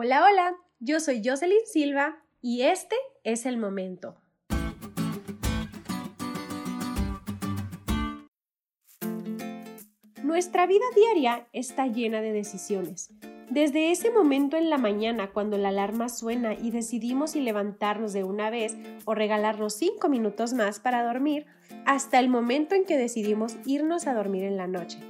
Hola, hola, yo soy Jocelyn Silva y este es el momento. Nuestra vida diaria está llena de decisiones. Desde ese momento en la mañana cuando la alarma suena y decidimos si levantarnos de una vez o regalarnos cinco minutos más para dormir, hasta el momento en que decidimos irnos a dormir en la noche.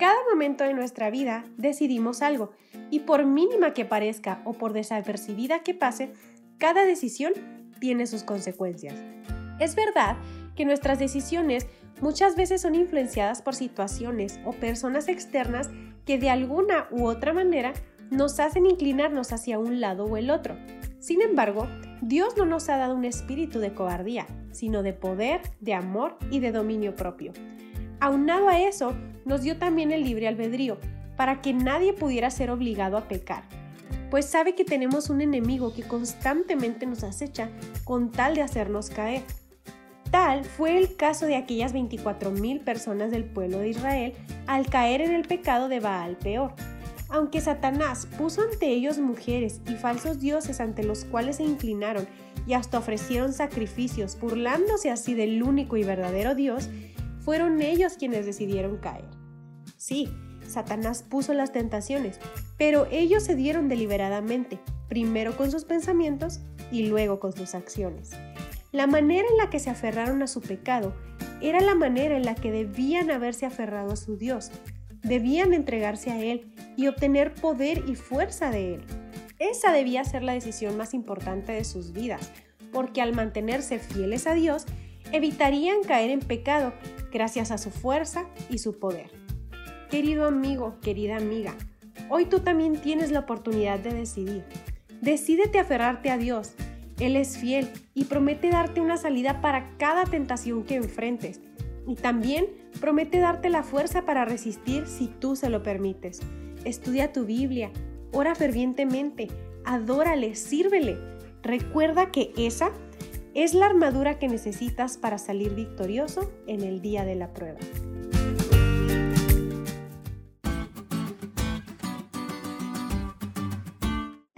Cada momento de nuestra vida decidimos algo y por mínima que parezca o por desapercibida que pase, cada decisión tiene sus consecuencias. Es verdad que nuestras decisiones muchas veces son influenciadas por situaciones o personas externas que de alguna u otra manera nos hacen inclinarnos hacia un lado o el otro. Sin embargo, Dios no nos ha dado un espíritu de cobardía, sino de poder, de amor y de dominio propio. Aunado a eso, nos dio también el libre albedrío, para que nadie pudiera ser obligado a pecar, pues sabe que tenemos un enemigo que constantemente nos acecha con tal de hacernos caer. Tal fue el caso de aquellas 24.000 personas del pueblo de Israel al caer en el pecado de Baal peor. Aunque Satanás puso ante ellos mujeres y falsos dioses ante los cuales se inclinaron y hasta ofrecieron sacrificios, burlándose así del único y verdadero Dios, fueron ellos quienes decidieron caer. Sí, Satanás puso las tentaciones, pero ellos se dieron deliberadamente, primero con sus pensamientos y luego con sus acciones. La manera en la que se aferraron a su pecado era la manera en la que debían haberse aferrado a su Dios. Debían entregarse a Él y obtener poder y fuerza de Él. Esa debía ser la decisión más importante de sus vidas, porque al mantenerse fieles a Dios, evitarían caer en pecado gracias a su fuerza y su poder. Querido amigo, querida amiga, hoy tú también tienes la oportunidad de decidir. Decídete aferrarte a Dios. Él es fiel y promete darte una salida para cada tentación que enfrentes. Y también promete darte la fuerza para resistir si tú se lo permites. Estudia tu Biblia, ora fervientemente, adórale, sírvele. Recuerda que esa es la armadura que necesitas para salir victorioso en el día de la prueba.